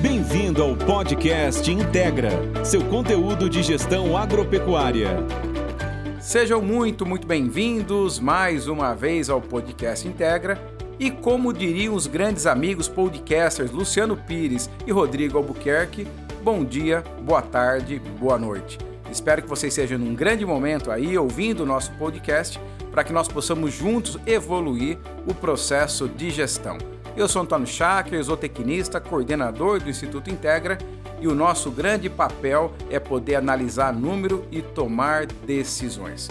Bem-vindo ao podcast Integra, seu conteúdo de gestão agropecuária. Sejam muito, muito bem-vindos mais uma vez ao podcast Integra. E como diriam os grandes amigos podcasters Luciano Pires e Rodrigo Albuquerque, bom dia, boa tarde, boa noite. Espero que vocês estejam num grande momento aí ouvindo o nosso podcast para que nós possamos juntos evoluir o processo de gestão. Eu sou Antônio Schacker, zootecnista, coordenador do Instituto Integra, e o nosso grande papel é poder analisar número e tomar decisões.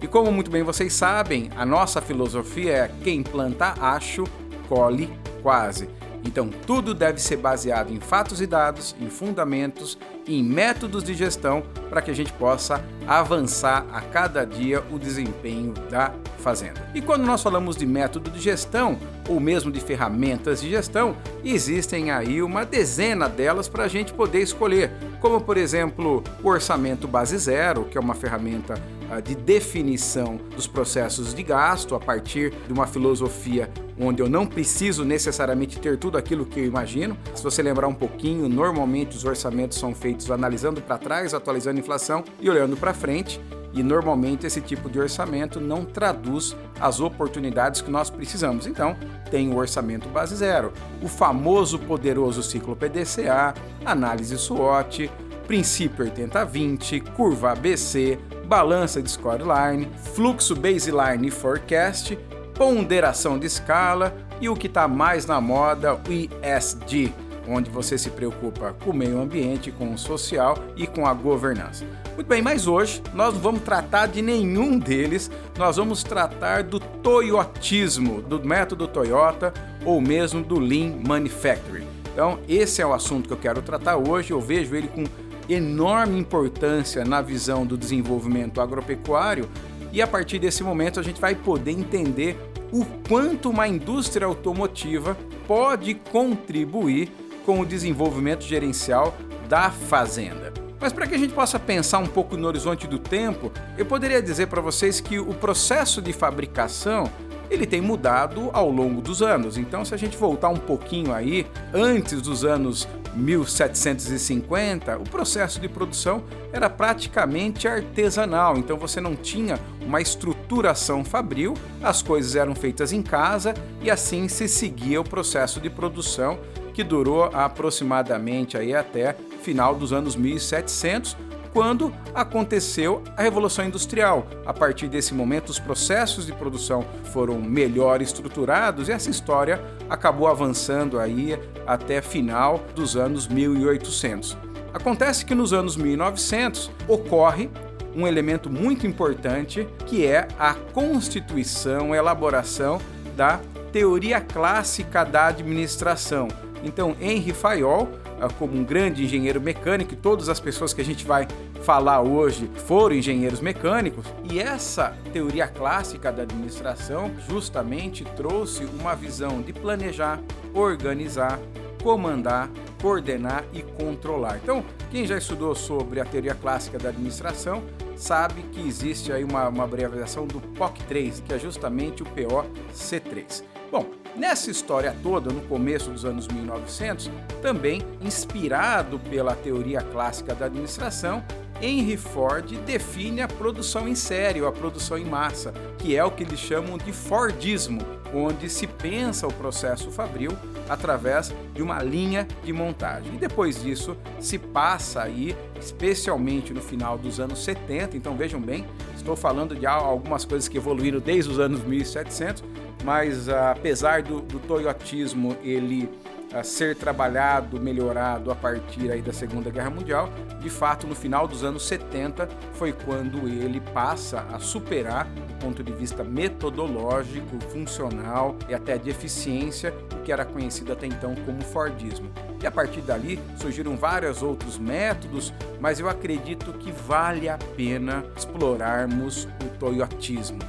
E como muito bem vocês sabem, a nossa filosofia é quem planta acho, colhe quase. Então, tudo deve ser baseado em fatos e dados, em fundamentos, em métodos de gestão, para que a gente possa avançar a cada dia o desempenho da fazenda. E quando nós falamos de método de gestão, ou mesmo de ferramentas de gestão, existem aí uma dezena delas para a gente poder escolher, como por exemplo o orçamento base zero, que é uma ferramenta ah, de definição dos processos de gasto a partir de uma filosofia onde eu não preciso necessariamente ter tudo aquilo que eu imagino. Se você lembrar um pouquinho, normalmente os orçamentos são feitos analisando para trás, atualizando a inflação e olhando para frente. E normalmente esse tipo de orçamento não traduz as oportunidades que nós precisamos. Então, tem o orçamento base zero, o famoso poderoso ciclo PDCA, análise SWOT, princípio 80-20, curva ABC, balança de scoreline, fluxo baseline e forecast, ponderação de escala e o que está mais na moda, o ESG, onde você se preocupa com o meio ambiente, com o social e com a governança. Muito bem, mas hoje nós não vamos tratar de nenhum deles, nós vamos tratar do toyotismo, do método Toyota ou mesmo do Lean Manufacturing. Então, esse é o assunto que eu quero tratar hoje, eu vejo ele com enorme importância na visão do desenvolvimento agropecuário e a partir desse momento a gente vai poder entender o quanto uma indústria automotiva pode contribuir com o desenvolvimento gerencial da fazenda. Mas para que a gente possa pensar um pouco no horizonte do tempo, eu poderia dizer para vocês que o processo de fabricação ele tem mudado ao longo dos anos. Então, se a gente voltar um pouquinho aí, antes dos anos 1750, o processo de produção era praticamente artesanal, então você não tinha uma estruturação fabril, as coisas eram feitas em casa e assim se seguia o processo de produção que durou aproximadamente aí até final dos anos 1700, quando aconteceu a Revolução Industrial. A partir desse momento, os processos de produção foram melhor estruturados e essa história acabou avançando aí até final dos anos 1800. Acontece que nos anos 1900 ocorre um elemento muito importante que é a constituição, elaboração da teoria clássica da administração. Então, Henry Fayol ah, como um grande engenheiro mecânico, e todas as pessoas que a gente vai falar hoje foram engenheiros mecânicos, e essa teoria clássica da administração justamente trouxe uma visão de planejar, organizar, comandar, coordenar e controlar. Então, quem já estudou sobre a teoria clássica da administração sabe que existe aí uma, uma abreviação do POC3, que é justamente o POC3. Bom, nessa história toda, no começo dos anos 1900, também inspirado pela teoria clássica da administração, Henry Ford define a produção em série, ou a produção em massa, que é o que eles chamam de Fordismo, onde se pensa o processo fabril através de uma linha de montagem. E depois disso se passa aí, especialmente no final dos anos 70, então vejam bem, estou falando de algumas coisas que evoluíram desde os anos 1700, mas apesar do, do toyotismo ele a ser trabalhado, melhorado a partir aí da Segunda Guerra Mundial, de fato no final dos anos 70 foi quando ele passa a superar do ponto de vista metodológico, funcional e até de eficiência o que era conhecido até então como Fordismo. E a partir dali surgiram vários outros métodos, mas eu acredito que vale a pena explorarmos o toyotismo.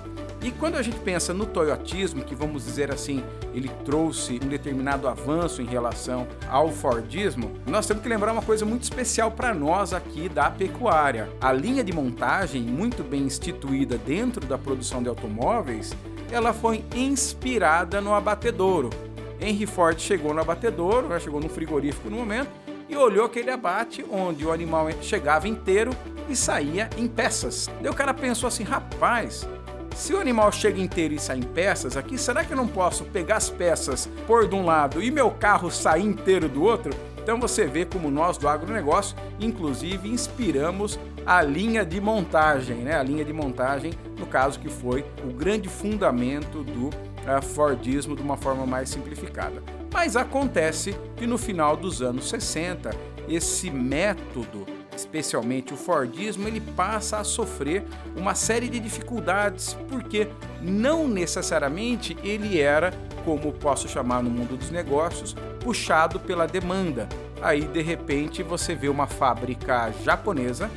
E quando a gente pensa no toyotismo, que vamos dizer assim, ele trouxe um determinado avanço em relação ao Fordismo, nós temos que lembrar uma coisa muito especial para nós aqui da pecuária. A linha de montagem, muito bem instituída dentro da produção de automóveis, ela foi inspirada no abatedouro. Henry Ford chegou no abatedouro, né, chegou no frigorífico no momento, e olhou aquele abate onde o animal chegava inteiro e saía em peças. Daí o cara pensou assim: rapaz, se o animal chega inteiro e sai em peças aqui, será que eu não posso pegar as peças, pôr de um lado e meu carro sair inteiro do outro? Então você vê como nós do agronegócio, inclusive, inspiramos a linha de montagem, né? A linha de montagem, no caso que foi o grande fundamento do uh, Fordismo de uma forma mais simplificada. Mas acontece que no final dos anos 60, esse método especialmente o Fordismo, ele passa a sofrer uma série de dificuldades, porque não necessariamente ele era, como posso chamar no mundo dos negócios, puxado pela demanda. Aí de repente você vê uma fábrica japonesa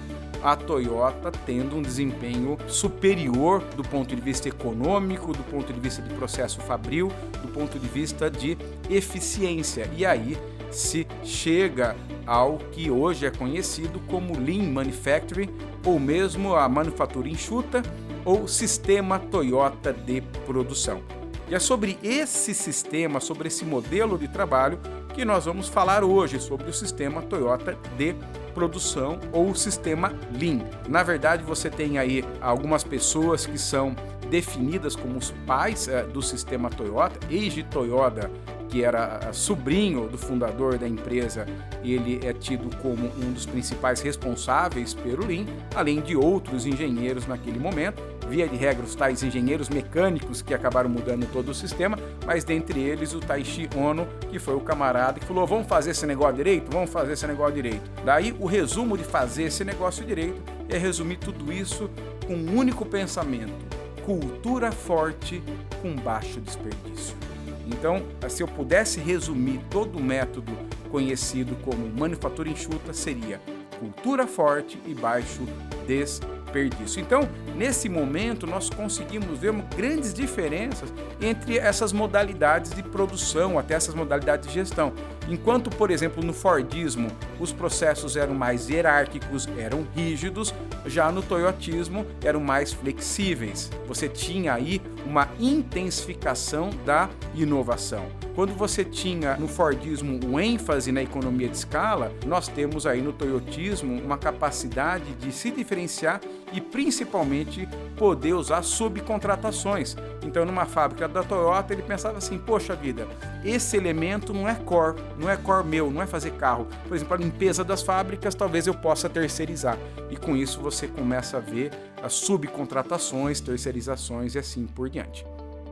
a Toyota tendo um desempenho superior do ponto de vista econômico, do ponto de vista de processo fabril, do ponto de vista de eficiência. E aí se chega ao que hoje é conhecido como Lean Manufacturing, ou mesmo a manufatura enxuta, ou sistema Toyota de produção. E é sobre esse sistema, sobre esse modelo de trabalho que nós vamos falar hoje sobre o sistema Toyota de produção ou sistema Lean. Na verdade, você tem aí algumas pessoas que são definidas como os pais é, do sistema Toyota. Eiji Toyota que era sobrinho do fundador da empresa, ele é tido como um dos principais responsáveis pelo Lean, além de outros engenheiros naquele momento. Via de regra, os tais engenheiros mecânicos que acabaram mudando todo o sistema, mas dentre eles o Taishi Ono, que foi o camarada que falou: vamos fazer esse negócio direito? Vamos fazer esse negócio direito. Daí, o resumo de fazer esse negócio direito é resumir tudo isso com um único pensamento: cultura forte com baixo desperdício. Então, se eu pudesse resumir todo o método conhecido como manufatura enxuta, seria cultura forte e baixo desperdício. Então, nesse momento, nós conseguimos ver grandes diferenças entre essas modalidades de produção, até essas modalidades de gestão. Enquanto, por exemplo, no Fordismo os processos eram mais hierárquicos, eram rígidos, já no Toyotismo eram mais flexíveis. Você tinha aí uma intensificação da inovação. Quando você tinha no Fordismo o ênfase na economia de escala, nós temos aí no Toyotismo uma capacidade de se diferenciar e principalmente poder usar subcontratações. Então, numa fábrica da Toyota, ele pensava assim: poxa vida, esse elemento não é core, não é core meu, não é fazer carro. Por exemplo, a limpeza das fábricas, talvez eu possa terceirizar. E com isso você começa a ver as subcontratações, terceirizações e assim por diante.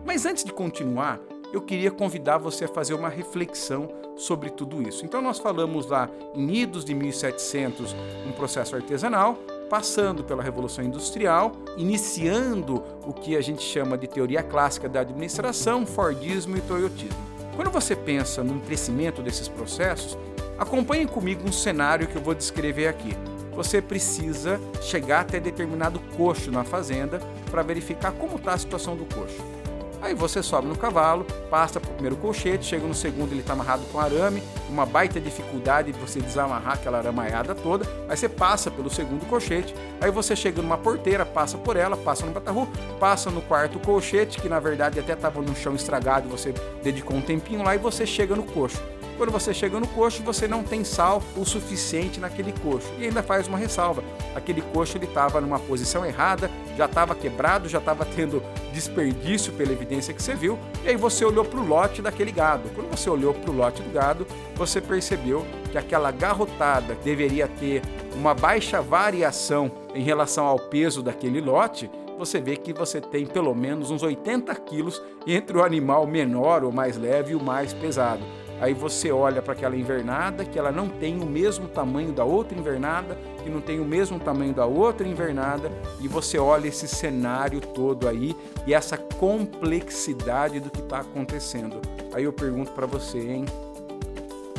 Mas antes de continuar, eu queria convidar você a fazer uma reflexão sobre tudo isso. Então nós falamos lá em idos de 1700, um processo artesanal, passando pela Revolução Industrial, iniciando o que a gente chama de teoria clássica da administração, Fordismo e Toyotismo. Quando você pensa no crescimento desses processos, acompanhe comigo um cenário que eu vou descrever aqui. Você precisa chegar até determinado coxo na fazenda para verificar como está a situação do coxo. Aí você sobe no cavalo, passa para o primeiro colchete, chega no segundo, ele está amarrado com arame, uma baita dificuldade de você desamarrar aquela aramaiada toda. Aí você passa pelo segundo colchete, aí você chega numa porteira, passa por ela, passa no batarru, passa no quarto colchete, que na verdade até estava no chão estragado, você dedicou um tempinho lá e você chega no coxo. Quando você chega no coxo, você não tem sal o suficiente naquele coxo. E ainda faz uma ressalva. Aquele coxo ele estava numa posição errada, já estava quebrado, já estava tendo desperdício pela evidência que você viu. E aí você olhou para o lote daquele gado. Quando você olhou para o lote do gado, você percebeu que aquela garrotada deveria ter uma baixa variação em relação ao peso daquele lote, você vê que você tem pelo menos uns 80 quilos entre o animal menor ou mais leve e o mais pesado. Aí você olha para aquela invernada que ela não tem o mesmo tamanho da outra invernada, que não tem o mesmo tamanho da outra invernada, e você olha esse cenário todo aí e essa complexidade do que está acontecendo. Aí eu pergunto para você, hein?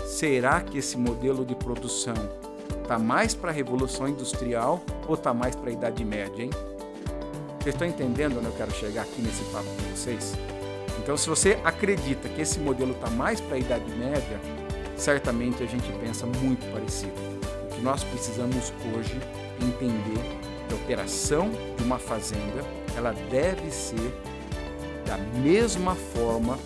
Será que esse modelo de produção está mais para a revolução industrial ou está mais para a Idade Média, hein? Vocês estão entendendo onde eu quero chegar aqui nesse papo com vocês? Então, se você acredita que esse modelo está mais para a Idade Média, certamente a gente pensa muito parecido. O que nós precisamos hoje entender que a operação de uma fazenda ela deve ser da mesma forma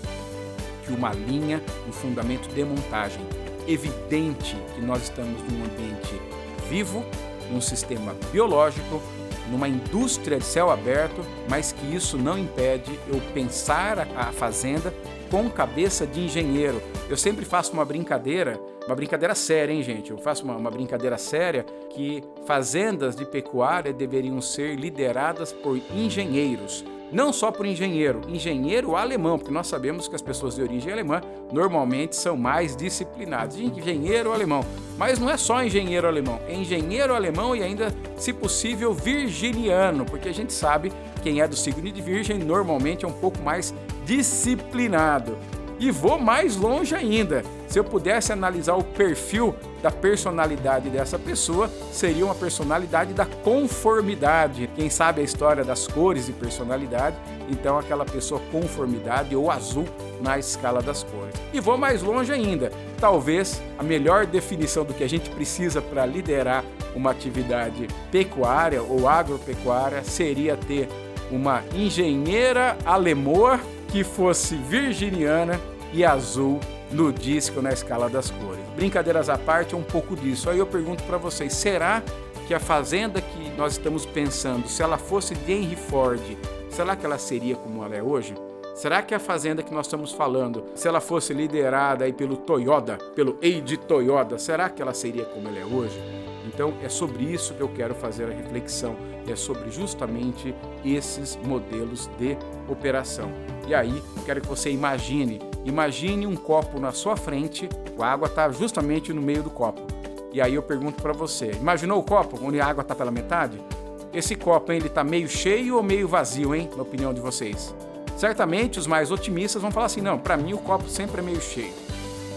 que uma linha, um fundamento de montagem. Evidente que nós estamos num ambiente vivo, num sistema biológico, numa indústria de céu aberto, mas que isso não impede eu pensar a fazenda com cabeça de engenheiro. Eu sempre faço uma brincadeira, uma brincadeira séria, hein, gente? Eu faço uma, uma brincadeira séria que fazendas de pecuária deveriam ser lideradas por engenheiros não só por engenheiro, engenheiro alemão, porque nós sabemos que as pessoas de origem alemã normalmente são mais disciplinadas. Engenheiro alemão. Mas não é só engenheiro alemão, é engenheiro alemão e ainda, se possível, virginiano, porque a gente sabe quem é do signo de Virgem normalmente é um pouco mais disciplinado. E vou mais longe ainda. Se eu pudesse analisar o perfil da personalidade dessa pessoa, seria uma personalidade da conformidade. Quem sabe a história das cores e personalidade, então aquela pessoa conformidade ou azul na escala das cores. E vou mais longe ainda. Talvez a melhor definição do que a gente precisa para liderar uma atividade pecuária ou agropecuária seria ter uma engenheira alemoa que fosse virginiana e azul no disco na escala das cores. Brincadeiras à parte, é um pouco disso. Aí eu pergunto para vocês: será que a fazenda que nós estamos pensando, se ela fosse de Henry Ford, será que ela seria como ela é hoje? Será que a fazenda que nós estamos falando, se ela fosse liderada aí pelo Toyota, pelo Eiji Toyota, será que ela seria como ela é hoje? Então é sobre isso que eu quero fazer a reflexão, é sobre justamente esses modelos de operação. E aí, quero que você imagine Imagine um copo na sua frente, a água está justamente no meio do copo. E aí eu pergunto para você: imaginou o copo onde a água está pela metade? Esse copo hein, ele está meio cheio ou meio vazio, hein? Na opinião de vocês? Certamente os mais otimistas vão falar assim: não, para mim o copo sempre é meio cheio.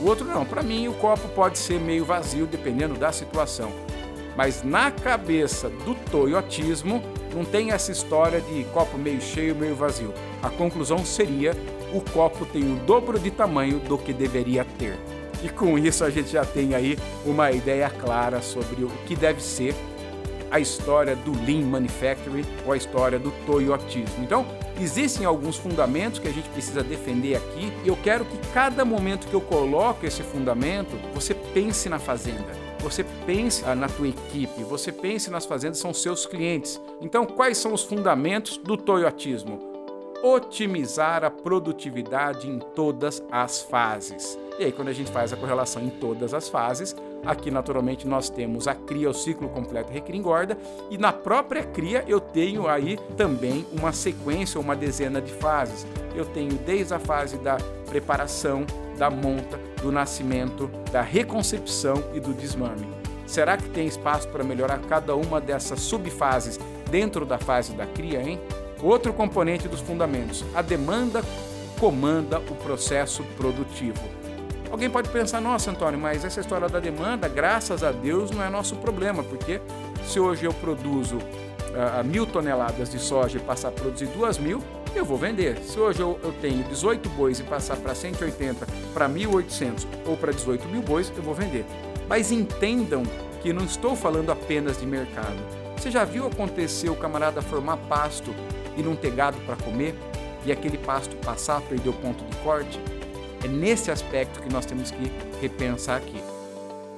O outro não, para mim o copo pode ser meio vazio dependendo da situação. Mas na cabeça do toyotismo não tem essa história de copo meio cheio, meio vazio. A conclusão seria o copo tem o dobro de tamanho do que deveria ter. E com isso a gente já tem aí uma ideia clara sobre o que deve ser a história do Lean Manufacturing ou a história do Toyotismo. Então, existem alguns fundamentos que a gente precisa defender aqui e eu quero que cada momento que eu coloco esse fundamento, você pense na fazenda. Você pense na tua equipe, você pense nas fazendas, são seus clientes. Então, quais são os fundamentos do Toyotismo? Otimizar a produtividade em todas as fases. E aí, quando a gente faz a correlação em todas as fases, aqui naturalmente nós temos a cria, o ciclo completo recria engorda, e na própria cria eu tenho aí também uma sequência, uma dezena de fases. Eu tenho desde a fase da preparação, da monta, do nascimento, da reconcepção e do desmame. Será que tem espaço para melhorar cada uma dessas subfases dentro da fase da cria, hein? Outro componente dos fundamentos: a demanda comanda o processo produtivo. Alguém pode pensar, nossa, Antônio, mas essa história da demanda, graças a Deus, não é nosso problema, porque se hoje eu produzo uh, mil toneladas de soja e passar a produzir duas mil, eu vou vender. Se hoje eu, eu tenho 18 bois e passar para 180, para 1.800 ou para 18 mil bois, eu vou vender. Mas entendam que não estou falando apenas de mercado. Você já viu acontecer o camarada formar pasto e não ter gado para comer e aquele pasto passar, perder o ponto de corte? É nesse aspecto que nós temos que repensar aqui.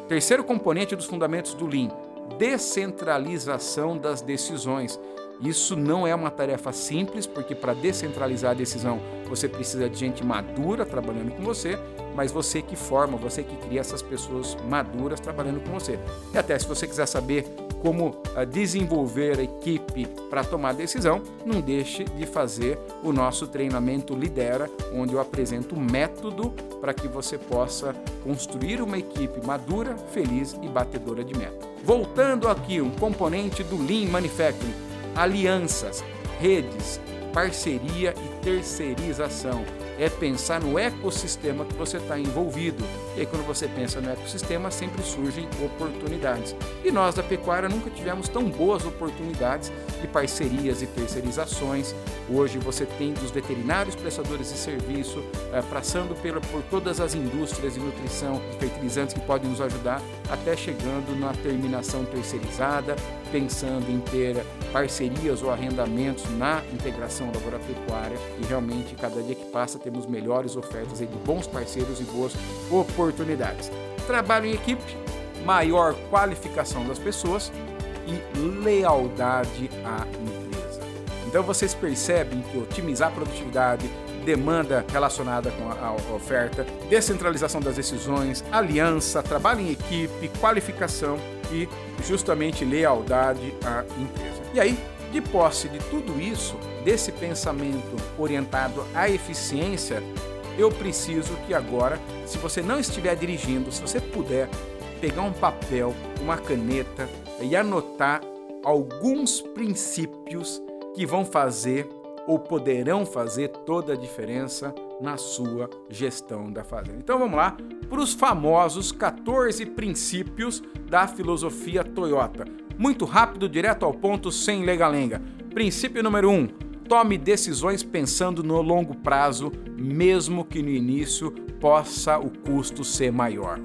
Terceiro componente dos fundamentos do Lean: descentralização das decisões. Isso não é uma tarefa simples, porque para descentralizar a decisão você precisa de gente madura trabalhando com você, mas você que forma, você que cria essas pessoas maduras trabalhando com você. E até se você quiser saber como uh, desenvolver a equipe para tomar decisão, não deixe de fazer o nosso treinamento Lidera, onde eu apresento o método para que você possa construir uma equipe madura, feliz e batedora de meta. Voltando aqui, um componente do Lean Manufacturing, alianças, redes, parceria e terceirização é pensar no ecossistema que você está envolvido. E aí, quando você pensa no ecossistema, sempre surgem oportunidades. E nós da pecuária nunca tivemos tão boas oportunidades de parcerias e terceirizações. Hoje você tem dos veterinários prestadores de serviço, eh, passando pela, por todas as indústrias de nutrição, de fertilizantes que podem nos ajudar, até chegando na terminação terceirizada, pensando em ter parcerias ou arrendamentos na integração da agropecuária e realmente cada dia que passa temos melhores ofertas de bons parceiros e boas oportunidades. Trabalho em equipe, maior qualificação das pessoas e lealdade à empresa. Então vocês percebem que otimizar a produtividade, demanda relacionada com a, oferta, descentralização das decisões, aliança, trabalho em equipe, qualificação e justamente lealdade à empresa. E aí, de posse de tudo isso, desse pensamento orientado à eficiência, eu preciso que agora, se você não estiver dirigindo, se você puder pegar um papel, uma caneta e anotar alguns princípios que vão fazer ou poderão fazer toda a diferença na sua gestão da fazenda. Então vamos lá para os famosos 14 princípios da filosofia Toyota. Muito rápido, direto ao ponto, sem lenga-lenga. Princípio número 1. Um, tome decisões pensando no longo prazo, mesmo que no início possa o custo ser maior.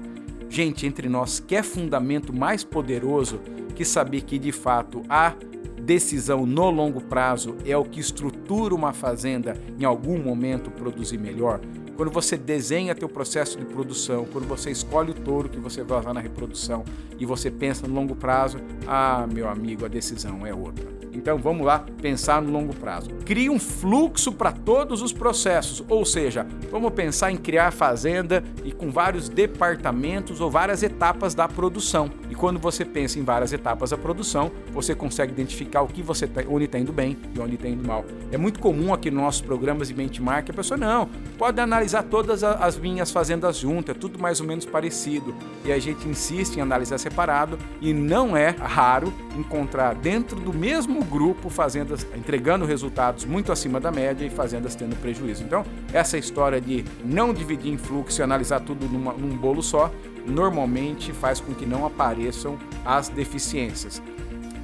Gente, entre nós, quer fundamento mais poderoso que saber que de fato há decisão no longo prazo é o que estrutura uma fazenda em algum momento produzir melhor, quando você desenha teu processo de produção, quando você escolhe o touro que você vai usar na reprodução e você pensa no longo prazo, ah, meu amigo, a decisão é outra. Então vamos lá pensar no longo prazo. Crie um fluxo para todos os processos, ou seja, vamos pensar em criar fazenda e com vários departamentos ou várias etapas da produção. E quando você pensa em várias etapas da produção, você consegue identificar o que você onde está indo bem e onde está indo mal. É muito comum aqui nos nossos programas de benchmark a pessoa não pode analisar todas as minhas fazendas juntas, é tudo mais ou menos parecido. E a gente insiste em analisar separado e não é raro encontrar dentro do mesmo grupo fazendas entregando resultados muito acima da média e fazendas tendo prejuízo. Então, essa história de não dividir em fluxo e analisar tudo numa, num bolo só, normalmente faz com que não apareçam as deficiências.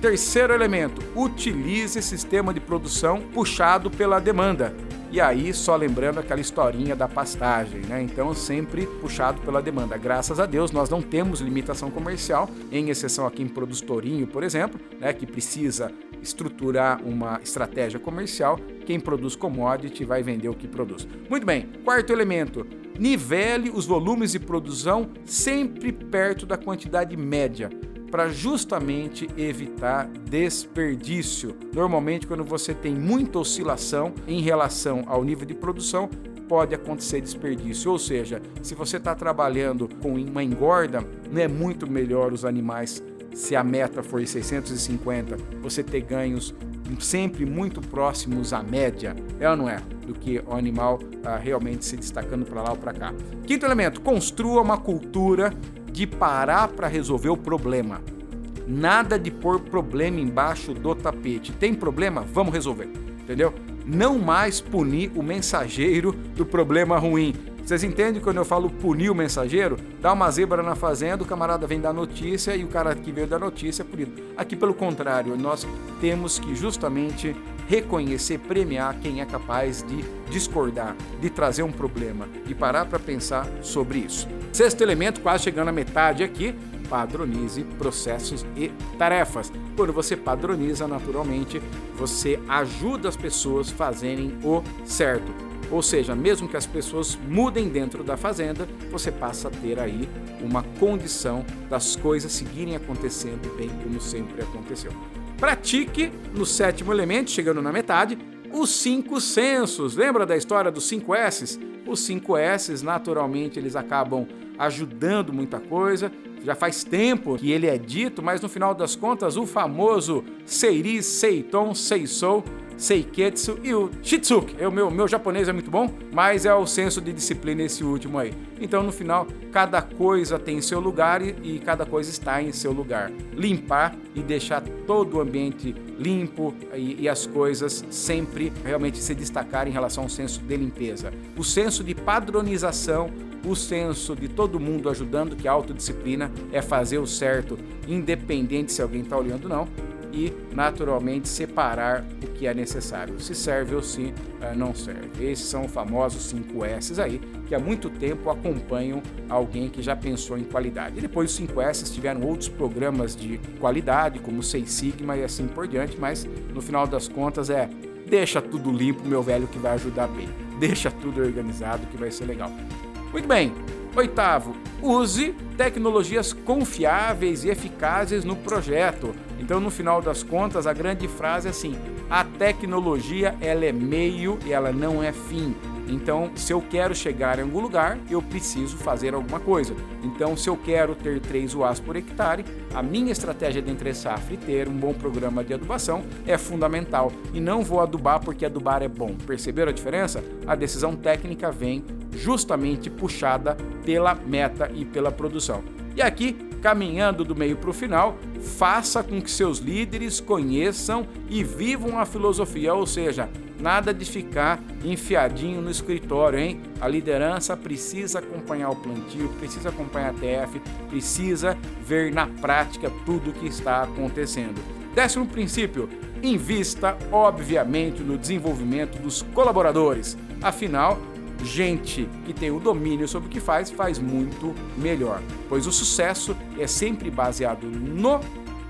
Terceiro elemento, utilize sistema de produção puxado pela demanda. E aí, só lembrando aquela historinha da pastagem, né? Então, sempre puxado pela demanda. Graças a Deus, nós não temos limitação comercial, em exceção aqui em Produz Tourinho, por exemplo, né? Que precisa estruturar uma estratégia comercial. Quem produz commodity vai vender o que produz. Muito bem, quarto elemento: nivele os volumes de produção sempre perto da quantidade média para justamente evitar desperdício. Normalmente, quando você tem muita oscilação em relação ao nível de produção, pode acontecer desperdício. Ou seja, se você está trabalhando com uma engorda, não é muito melhor os animais, se a meta for 650, você ter ganhos sempre muito próximos à média, é ou não é? Do que o animal ah, realmente se destacando para lá ou para cá. Quinto elemento, construa uma cultura de parar para resolver o problema. Nada de pôr problema embaixo do tapete. Tem problema? Vamos resolver. Entendeu? Não mais punir o mensageiro do problema ruim. Vocês entendem quando eu falo punir o mensageiro? Dá uma zebra na fazenda, o camarada vem dar notícia e o cara que veio dar notícia é punido. Aqui, pelo contrário, nós temos que justamente reconhecer, premiar quem é capaz de discordar, de trazer um problema, de parar para pensar sobre isso. Sexto elemento, quase chegando à metade aqui, padronize processos e tarefas. Quando você padroniza, naturalmente, você ajuda as pessoas a fazerem o certo. Ou seja, mesmo que as pessoas mudem dentro da fazenda, você passa a ter aí uma condição das coisas seguirem acontecendo bem como sempre aconteceu. Pratique no sétimo elemento, chegando na metade, os cinco sensos. Lembra da história dos cinco S's? Os cinco S's, naturalmente, eles acabam ajudando muita coisa. Já faz tempo que ele é dito, mas no final das contas, o famoso Seiri, Seiton, Seisou Seiketsu e o Shitsuke. É o meu, meu japonês é muito bom, mas é o senso de disciplina esse último aí. Então, no final, cada coisa tem seu lugar e, e cada coisa está em seu lugar. Limpar e deixar todo o ambiente limpo e, e, as coisas sempre realmente se destacarem em relação ao senso de limpeza. O senso de padronização, o senso de todo mundo ajudando, que a autodisciplina é fazer o certo, independente se alguém está olhando ou não e, naturalmente, separar o que é necessário. Se serve ou se uh, não serve. Esses são os famosos 5 S aí, que há muito tempo acompanham alguém que já pensou em qualidade. E depois os 5 S tiveram outros programas de qualidade, como o Seis Sigma e assim por diante, mas no final das contas é deixa tudo limpo, meu velho, que vai ajudar bem. Deixa tudo organizado, que vai ser legal. Muito bem. Oitavo, use tecnologias confiáveis e eficazes no projeto. Então, no final das contas, a grande frase é assim: a tecnologia ela é meio e ela não é fim. Então, se eu quero chegar em algum lugar, eu preciso fazer alguma coisa. Então, se eu quero ter 3 UAs por hectare, a minha estratégia de entre safra e ter um bom programa de adubação é fundamental. E não vou adubar porque adubar é bom. Perceberam a diferença? A decisão técnica vem justamente puxada pela meta e pela produção. E aqui, caminhando do meio para o final, faça com que seus líderes conheçam e vivam a filosofia, ou seja, nada de ficar enfiadinho no escritório, hein? A liderança precisa acompanhar o plantio, precisa acompanhar a TF, precisa ver na prática tudo o que está acontecendo. Décimo princípio: invista, obviamente, no desenvolvimento dos colaboradores. Afinal, gente que tem o domínio sobre o que faz, faz muito melhor, pois o sucesso é sempre baseado no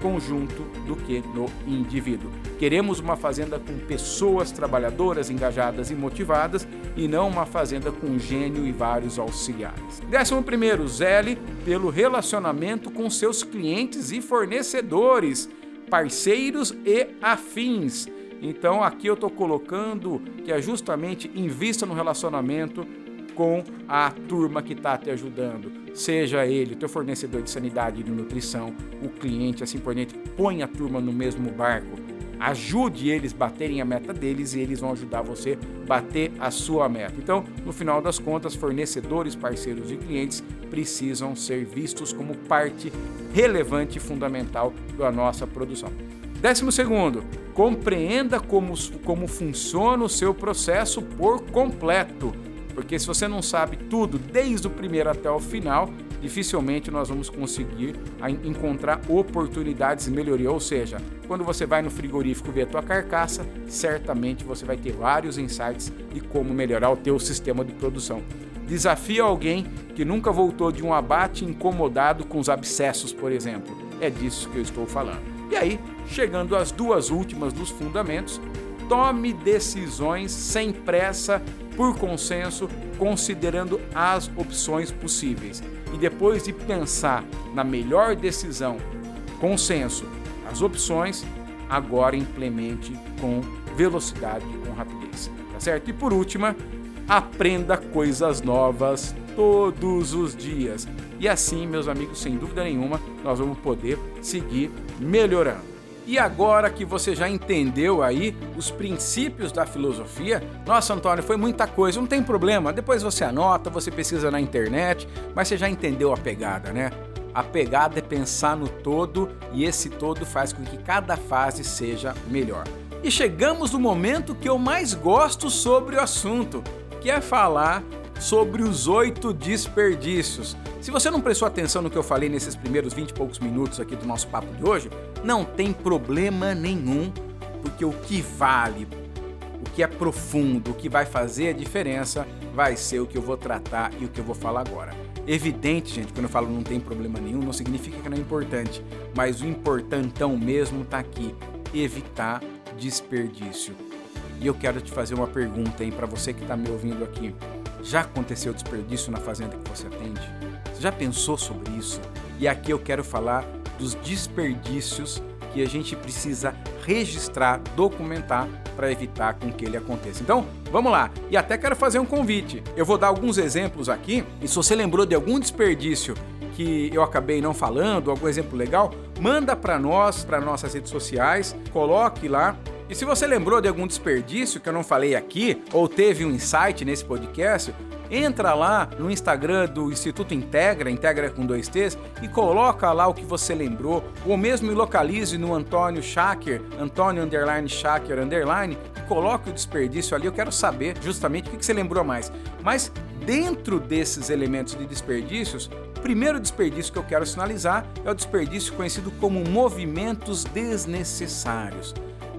conjunto do que no indivíduo. Queremos uma fazenda com pessoas trabalhadoras, engajadas e motivadas e não uma fazenda com gênio e vários auxiliares. Décimo primeiro, zele pelo relacionamento com seus clientes e fornecedores, parceiros e afins então aqui eu estou colocando que é justamente invista no relacionamento com a turma que está te ajudando. Seja ele o teu fornecedor de sanidade e de nutrição, o cliente, assim por diante, põe a turma no mesmo barco. Ajude eles baterem a meta deles e eles vão ajudar você bater a sua meta. Então, no final das contas, fornecedores, parceiros e clientes precisam ser vistos como parte relevante e fundamental da nossa produção. Décimo segundo, compreenda como, como funciona o seu processo por completo. Porque se você não sabe tudo, desde o primeiro até o final, dificilmente nós vamos conseguir encontrar oportunidades de melhoria. Ou seja, quando você vai no frigorífico ver a tua carcaça, certamente você vai ter vários insights de como melhorar o teu sistema de produção. Desafia alguém que nunca voltou de um abate incomodado com os abscessos, por exemplo. É disso que eu estou falando. E aí, chegando às duas últimas dos fundamentos, tome decisões sem pressa, por consenso, considerando as opções possíveis. E depois de pensar na melhor decisão, consenso, as opções, agora implemente com velocidade com rapidez. Tá certo? E por última, aprenda coisas novas todos os dias. E assim, meus amigos, sem dúvida nenhuma, nós vamos poder seguir melhorando. E agora que você já entendeu aí os princípios da filosofia, nossa, Antônio, foi muita coisa, não tem problema. Depois você anota, você pesquisa na internet, mas você já entendeu a pegada, né? A pegada é pensar no todo e esse todo faz com que cada fase seja melhor. E chegamos no momento que eu mais gosto sobre o assunto, que é falar sobre os oito desperdícios. Se você não prestou atenção no que eu falei nesses primeiros 20 e poucos minutos aqui do nosso papo de hoje, não tem problema nenhum, porque o que vale, o que é profundo, o que vai fazer a diferença, vai ser o que eu vou tratar e o que eu vou falar agora. Evidente, gente, quando eu falo não tem problema nenhum, não significa que não é importante, mas o importantão mesmo está aqui: evitar desperdício. E eu quero te fazer uma pergunta aí para você que está me ouvindo aqui. Já aconteceu desperdício na fazenda que você atende? Você já pensou sobre isso? E aqui eu quero falar dos desperdícios que a gente precisa registrar, documentar para evitar com que ele aconteça. Então, vamos lá. E até quero fazer um convite. Eu vou dar alguns exemplos aqui, e se você lembrou de algum desperdício que eu acabei não falando, algum exemplo legal, manda para nós, para nossas redes sociais, coloque lá e se você lembrou de algum desperdício que eu não falei aqui, ou teve um insight nesse podcast, entra lá no Instagram do Instituto Integra, Integra com dois T's, e coloca lá o que você lembrou, ou mesmo me localize no Antônio Shaker, Antônio underline Shaker underline, e coloque o desperdício ali. Eu quero saber justamente o que você lembrou mais. Mas dentro desses elementos de desperdícios, primeiro desperdício que eu quero sinalizar é o desperdício conhecido como movimentos desnecessários.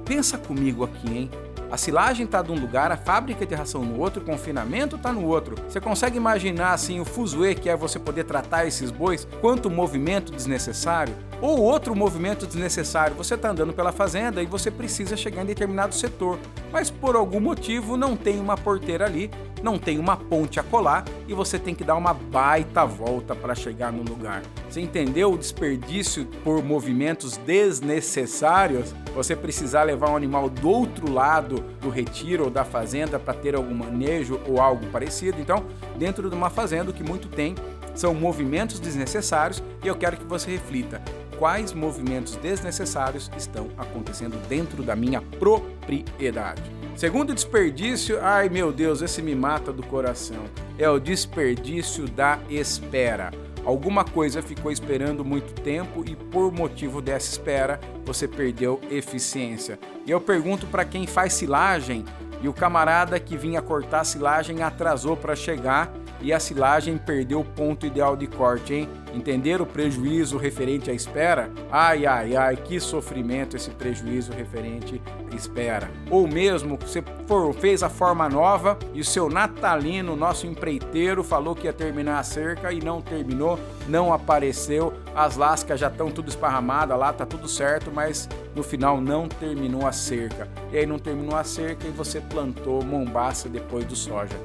Pensa comigo aqui, hein? A silagem está de um lugar, a fábrica de ração no outro, o confinamento está no outro. Você consegue imaginar assim o fuzuê que é você poder tratar esses bois? Quanto movimento desnecessário? Ou outro movimento desnecessário, você está andando pela fazenda e você precisa chegar em determinado setor, mas por algum motivo não tem uma porteira ali, não tem uma ponte a colar e você tem que dar uma baita volta para chegar no lugar. Você entendeu o desperdício por movimentos desnecessários? Você precisar levar um animal do outro lado do retiro ou da fazenda para ter algum manejo ou algo parecido. Então, dentro de uma fazenda, o que muito tem são movimentos desnecessários e eu quero que você reflita quais movimentos desnecessários estão acontecendo dentro da minha propriedade. Segundo desperdício, ai meu Deus, esse me mata do coração. É o desperdício da espera. Alguma coisa ficou esperando muito tempo e por motivo dessa espera você perdeu eficiência. E eu pergunto para quem faz silagem e o camarada que vinha cortar a silagem atrasou para chegar e a silagem perdeu o ponto ideal de corte, hein? Entender o prejuízo referente à espera? Ai, ai, ai, que sofrimento esse prejuízo referente à espera. Ou mesmo você for, fez a forma nova e o seu natalino, nosso empreiteiro, falou que ia terminar a cerca e não terminou, não apareceu, as lascas já estão tudo esparramadas lá, tá tudo certo, mas no final não terminou a cerca. E aí não terminou a cerca e você plantou mombaça depois do soja.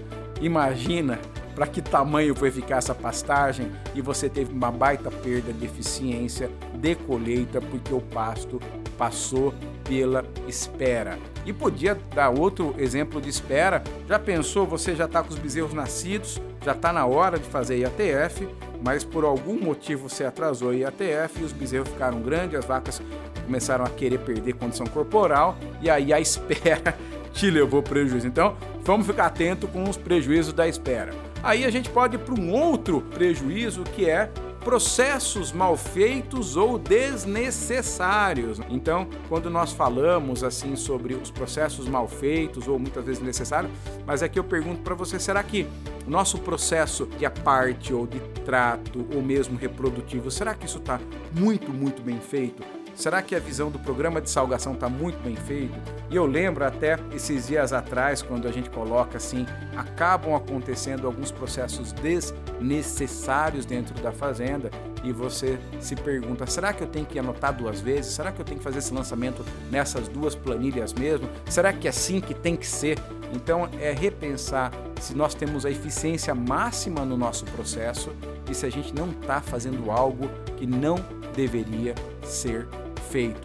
Imagina para que tamanho foi ficar essa pastagem e você teve uma baita perda de eficiência de colheita porque o pasto passou pela espera. E podia dar outro exemplo de espera. Já pensou, você já está com os bezerros nascidos, já está na hora de fazer IATF, mas por algum motivo você atrasou a IATF e os bezerros ficaram grandes, as vacas começaram a querer perder condição corporal e aí a espera te levou prejuízo. Então, vamos ficar atento com os prejuízos da espera. Aí a gente pode ir para um outro prejuízo que é processos mal feitos ou desnecessários. Então, quando nós falamos assim sobre os processos mal feitos ou muitas vezes necessários, mas aqui eu pergunto para você, será que o nosso processo de aparte ou de trato ou mesmo reprodutivo, será que isso está muito, muito bem feito? Será que a visão do programa de salgação está muito bem feito? E eu lembro até esses dias atrás, quando a gente coloca assim, acabam acontecendo alguns processos desnecessários dentro da fazenda e você se pergunta: será que eu tenho que anotar duas vezes? Será que eu tenho que fazer esse lançamento nessas duas planilhas mesmo? Será que é assim que tem que ser? Então é repensar se nós temos a eficiência máxima no nosso processo e se a gente não está fazendo algo que não deveria ser feito.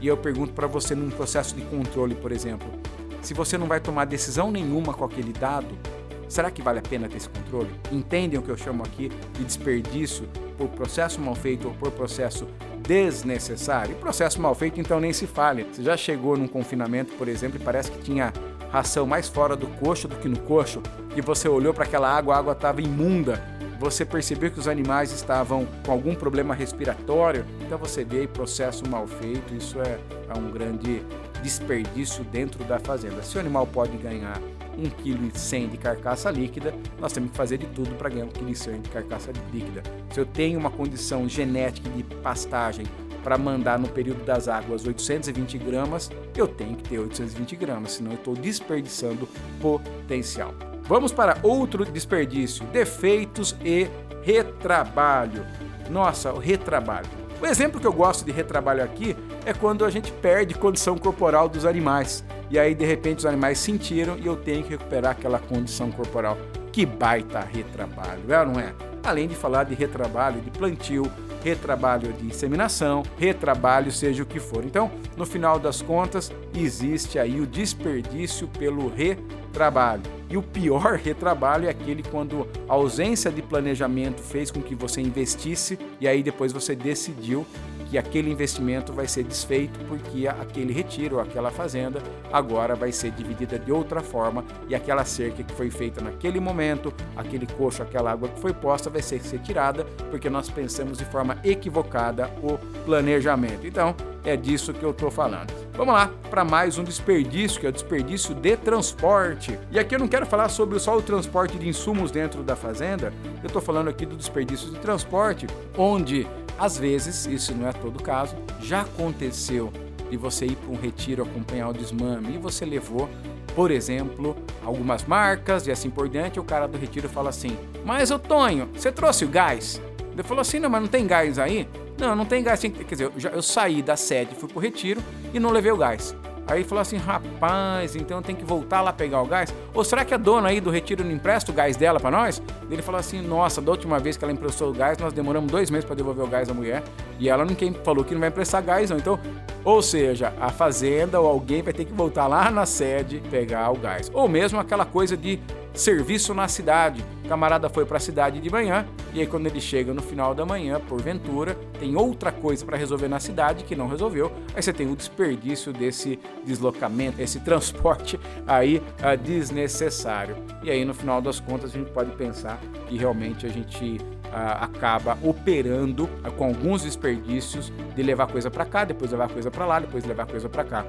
E eu pergunto para você num processo de controle, por exemplo, se você não vai tomar decisão nenhuma com aquele dado, será que vale a pena ter esse controle? Entendem o que eu chamo aqui de desperdício por processo mal feito ou por processo desnecessário? E processo mal feito, então nem se fale. Você já chegou num confinamento, por exemplo, e parece que tinha ração mais fora do coxo do que no coxo, e você olhou para aquela água, a água estava imunda, você percebeu que os animais estavam com algum problema respiratório, então você vê processo mal feito, isso é, é um grande desperdício dentro da fazenda. Se o animal pode ganhar 1,1 kg de carcaça líquida, nós temos que fazer de tudo para ganhar 1,1 kg de carcaça líquida. Se eu tenho uma condição genética de pastagem para mandar no período das águas 820 gramas, eu tenho que ter 820 gramas, senão eu estou desperdiçando potencial. Vamos para outro desperdício: defeitos e retrabalho. Nossa, o retrabalho. O exemplo que eu gosto de retrabalho aqui é quando a gente perde condição corporal dos animais. E aí, de repente, os animais sentiram e eu tenho que recuperar aquela condição corporal. Que baita retrabalho, é ou não é? Além de falar de retrabalho de plantio, retrabalho de inseminação, retrabalho, seja o que for. Então, no final das contas, existe aí o desperdício pelo retrabalho. E o pior retrabalho é aquele quando a ausência de planejamento fez com que você investisse e aí depois você decidiu que aquele investimento vai ser desfeito porque aquele retiro, aquela fazenda, agora vai ser dividida de outra forma e aquela cerca que foi feita naquele momento, aquele coxo, aquela água que foi posta vai ser retirada porque nós pensamos de forma equivocada o planejamento. Então, é disso que eu estou falando. Vamos lá para mais um desperdício, que é o desperdício de transporte. E aqui eu não quero falar sobre só o transporte de insumos dentro da fazenda, Eu estou falando aqui do desperdício de transporte, onde às vezes, isso não é todo o caso, já aconteceu de você ir para um retiro acompanhar o desmame e você levou, por exemplo, algumas marcas e assim por diante, o cara do retiro fala assim: Mas o Tonho, você trouxe o gás? Ele falou assim: Não, mas não tem gás aí? Não, não tem gás. Quer dizer, eu, já, eu saí da sede, fui pro retiro e não levei o gás. Aí falou assim: rapaz, então tem que voltar lá pegar o gás? Ou será que a dona aí do retiro não empresta o gás dela para nós? Ele falou assim: nossa, da última vez que ela emprestou o gás, nós demoramos dois meses para devolver o gás à mulher e ela não falou que não vai emprestar gás, não. Então, ou seja, a fazenda ou alguém vai ter que voltar lá na sede pegar o gás. Ou mesmo aquela coisa de serviço na cidade. O camarada foi para a cidade de manhã e aí quando ele chega no final da manhã, porventura, tem outra coisa para resolver na cidade que não resolveu. Aí você tem o desperdício desse deslocamento, esse transporte aí uh, desnecessário. E aí no final das contas a gente pode pensar que realmente a gente Uh, acaba operando com alguns desperdícios de levar coisa para cá, depois levar coisa para lá, depois levar coisa para cá.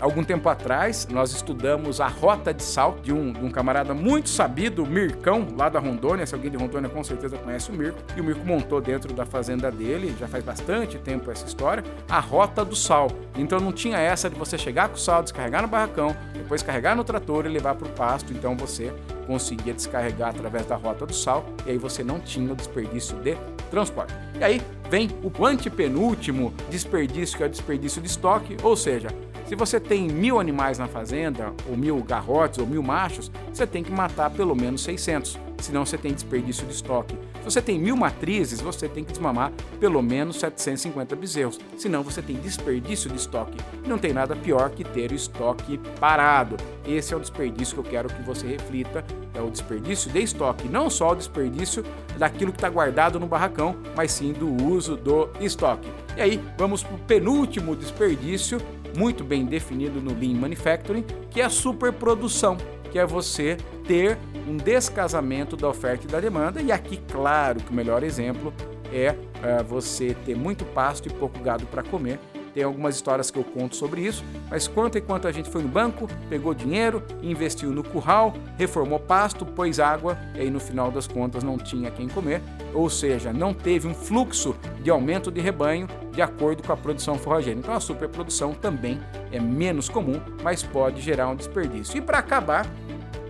Algum tempo atrás, nós estudamos a rota de sal de um, de um camarada muito sabido, Mircão, lá da Rondônia. Se alguém de Rondônia com certeza conhece o Mirco. E o Mirco montou dentro da fazenda dele, já faz bastante tempo essa história, a rota do sal. Então não tinha essa de você chegar com o sal, descarregar no barracão, depois carregar no trator e levar para o pasto. Então você conseguia descarregar através da rota do sal e aí você não tinha o desperdício de transporte. E aí vem o antepenúltimo desperdício, que é o desperdício de estoque, ou seja, se você tem mil animais na fazenda, ou mil garrotes, ou mil machos, você tem que matar pelo menos 600, senão você tem desperdício de estoque. Se você tem mil matrizes, você tem que desmamar pelo menos 750 bezerros, senão você tem desperdício de estoque. Não tem nada pior que ter o estoque parado. Esse é o desperdício que eu quero que você reflita, é o desperdício de estoque, não só o desperdício daquilo que está guardado no barracão, mas sim do uso do estoque. E aí, vamos para o penúltimo desperdício, muito bem definido no Lean Manufacturing, que é a superprodução, que é você ter um descasamento da oferta e da demanda. E aqui, claro, que o melhor exemplo é uh, você ter muito pasto e pouco gado para comer. Tem algumas histórias que eu conto sobre isso, mas quanto e quanto a gente foi no banco, pegou dinheiro, investiu no curral, reformou pasto, pôs água e aí no final das contas não tinha quem comer, ou seja, não teve um fluxo de aumento de rebanho de acordo com a produção forrageira. Então a superprodução também é menos comum, mas pode gerar um desperdício. E para acabar,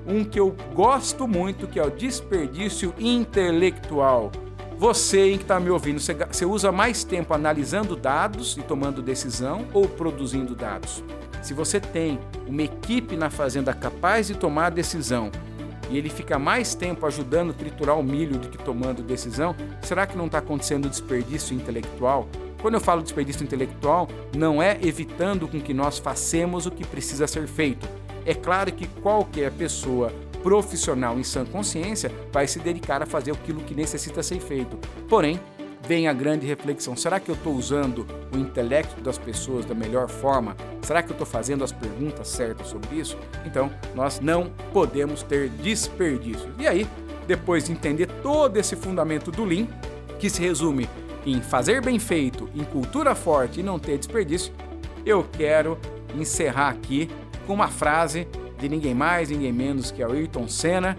um que eu gosto muito, que é o desperdício intelectual. Você que está me ouvindo, você usa mais tempo analisando dados e tomando decisão ou produzindo dados? Se você tem uma equipe na fazenda capaz de tomar decisão e ele fica mais tempo ajudando a triturar o milho do que tomando decisão, será que não está acontecendo desperdício intelectual? Quando eu falo desperdício intelectual, não é evitando com que nós façamos o que precisa ser feito. É claro que qualquer pessoa profissional em sã consciência vai se dedicar a fazer aquilo que necessita ser feito. Porém, vem a grande reflexão: será que eu estou usando o intelecto das pessoas da melhor forma? Será que eu estou fazendo as perguntas certas sobre isso? Então, nós não podemos ter desperdícios. E aí, depois de entender todo esse fundamento do Lean, que se resume em fazer bem feito, em cultura forte e não ter desperdício, eu quero encerrar aqui com uma frase de ninguém mais, ninguém menos que Ayrton Senna,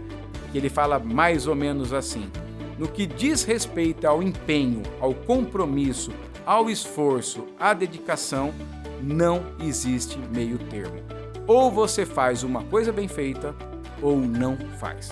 que ele fala mais ou menos assim: No que diz respeito ao empenho, ao compromisso, ao esforço, à dedicação, não existe meio termo. Ou você faz uma coisa bem feita ou não faz.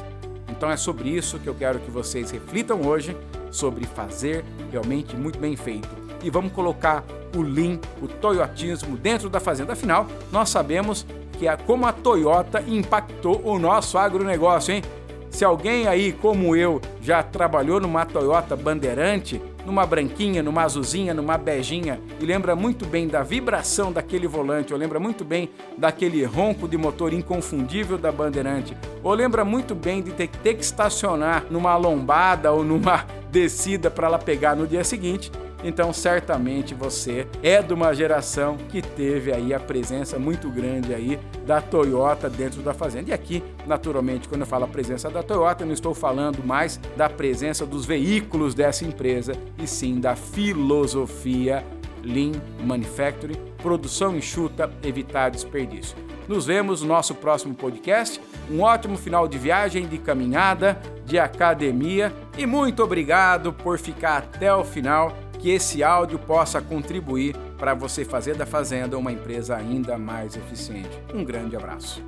Então é sobre isso que eu quero que vocês reflitam hoje sobre fazer realmente muito bem feito. E vamos colocar o Lean, o toyotismo dentro da fazenda. Afinal, nós sabemos que é como a Toyota impactou o nosso agronegócio, hein? Se alguém aí, como eu, já trabalhou numa Toyota Bandeirante, numa branquinha, numa azulzinha, numa beijinha e lembra muito bem da vibração daquele volante, ou lembra muito bem daquele ronco de motor inconfundível da Bandeirante, ou lembra muito bem de ter, ter que estacionar numa lombada ou numa descida para ela pegar no dia seguinte, então, certamente você é de uma geração que teve aí a presença muito grande aí da Toyota dentro da fazenda. E aqui, naturalmente, quando eu falo a presença da Toyota, eu não estou falando mais da presença dos veículos dessa empresa, e sim da filosofia Lean Manufacturing, produção enxuta, evitar desperdício. Nos vemos no nosso próximo podcast um ótimo final de viagem, de caminhada, de academia e muito obrigado por ficar até o final. Que esse áudio possa contribuir para você fazer da Fazenda uma empresa ainda mais eficiente. Um grande abraço.